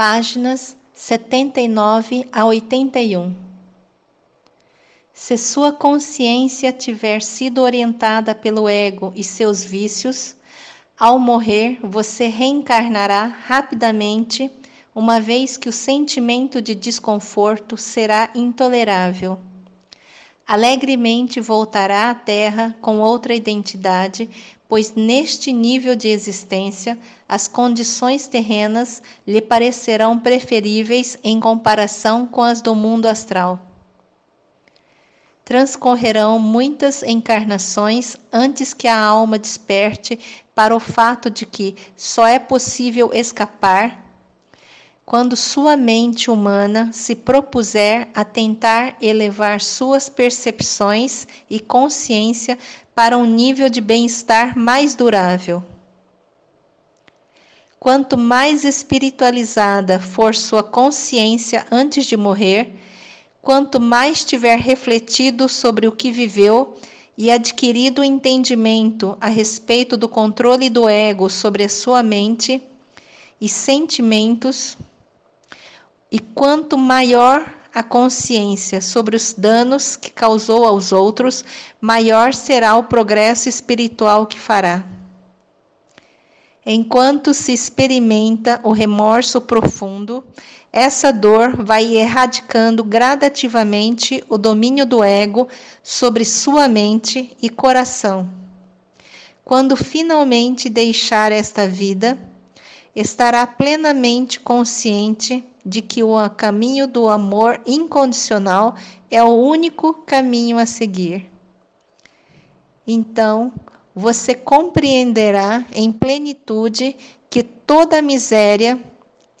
páginas 79 a 81. Se sua consciência tiver sido orientada pelo ego e seus vícios, ao morrer você reencarnará rapidamente, uma vez que o sentimento de desconforto será intolerável. Alegremente voltará à Terra com outra identidade, pois neste nível de existência as condições terrenas lhe parecerão preferíveis em comparação com as do mundo astral. Transcorrerão muitas encarnações antes que a alma desperte para o fato de que só é possível escapar quando sua mente humana se propuser a tentar elevar suas percepções e consciência para um nível de bem-estar mais durável. Quanto mais espiritualizada for sua consciência antes de morrer, quanto mais tiver refletido sobre o que viveu e adquirido entendimento a respeito do controle do ego sobre a sua mente e sentimentos, e quanto maior a consciência sobre os danos que causou aos outros, maior será o progresso espiritual que fará. Enquanto se experimenta o remorso profundo, essa dor vai erradicando gradativamente o domínio do ego sobre sua mente e coração. Quando finalmente deixar esta vida, estará plenamente consciente de que o caminho do amor incondicional é o único caminho a seguir. Então, você compreenderá em plenitude que toda miséria,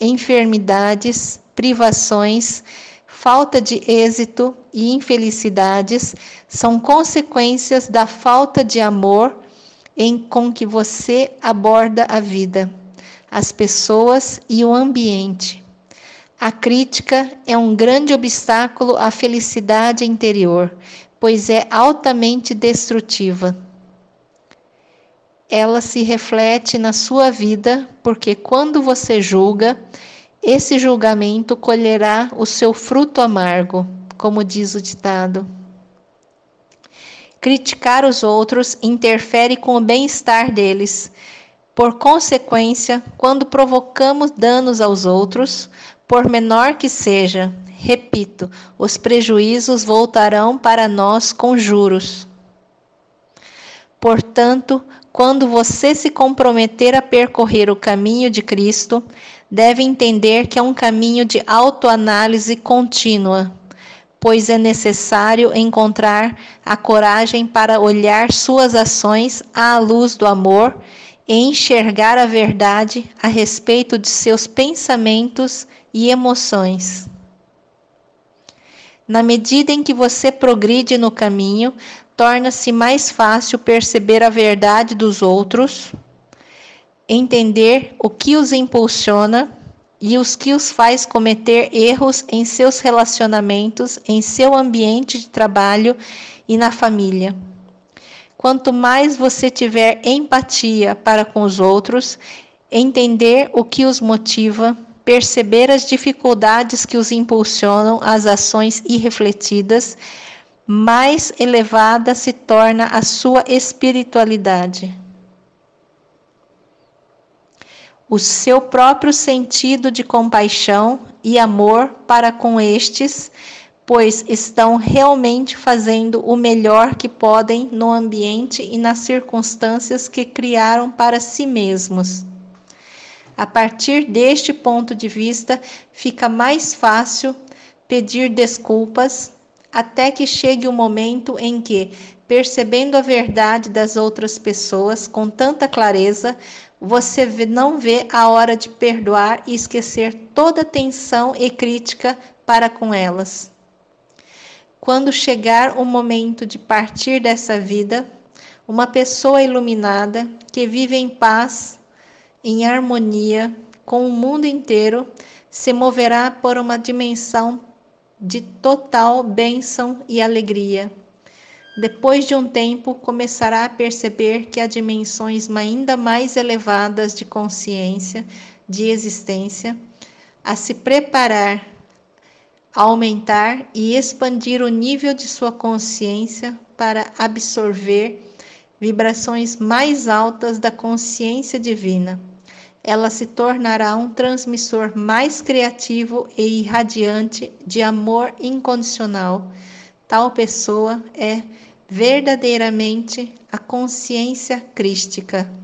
enfermidades, privações, falta de êxito e infelicidades são consequências da falta de amor em com que você aborda a vida as pessoas e o ambiente. A crítica é um grande obstáculo à felicidade interior, pois é altamente destrutiva. Ela se reflete na sua vida, porque quando você julga, esse julgamento colherá o seu fruto amargo, como diz o ditado. Criticar os outros interfere com o bem-estar deles, por consequência, quando provocamos danos aos outros, por menor que seja, repito, os prejuízos voltarão para nós com juros. Portanto, quando você se comprometer a percorrer o caminho de Cristo, deve entender que é um caminho de autoanálise contínua, pois é necessário encontrar a coragem para olhar suas ações à luz do amor enxergar a verdade a respeito de seus pensamentos e emoções. Na medida em que você progride no caminho, torna-se mais fácil perceber a verdade dos outros, entender o que os impulsiona e os que os faz cometer erros em seus relacionamentos, em seu ambiente de trabalho e na família. Quanto mais você tiver empatia para com os outros, entender o que os motiva, perceber as dificuldades que os impulsionam às ações irrefletidas, mais elevada se torna a sua espiritualidade. O seu próprio sentido de compaixão e amor para com estes pois estão realmente fazendo o melhor que podem no ambiente e nas circunstâncias que criaram para si mesmos. A partir deste ponto de vista, fica mais fácil pedir desculpas até que chegue o momento em que, percebendo a verdade das outras pessoas com tanta clareza, você não vê a hora de perdoar e esquecer toda tensão e crítica para com elas. Quando chegar o momento de partir dessa vida, uma pessoa iluminada que vive em paz, em harmonia com o mundo inteiro, se moverá por uma dimensão de total bênção e alegria. Depois de um tempo, começará a perceber que há dimensões ainda mais elevadas de consciência, de existência, a se preparar, aumentar e expandir o nível de sua consciência para absorver vibrações mais altas da consciência divina. Ela se tornará um transmissor mais criativo e irradiante de amor incondicional. Tal pessoa é verdadeiramente a consciência crística.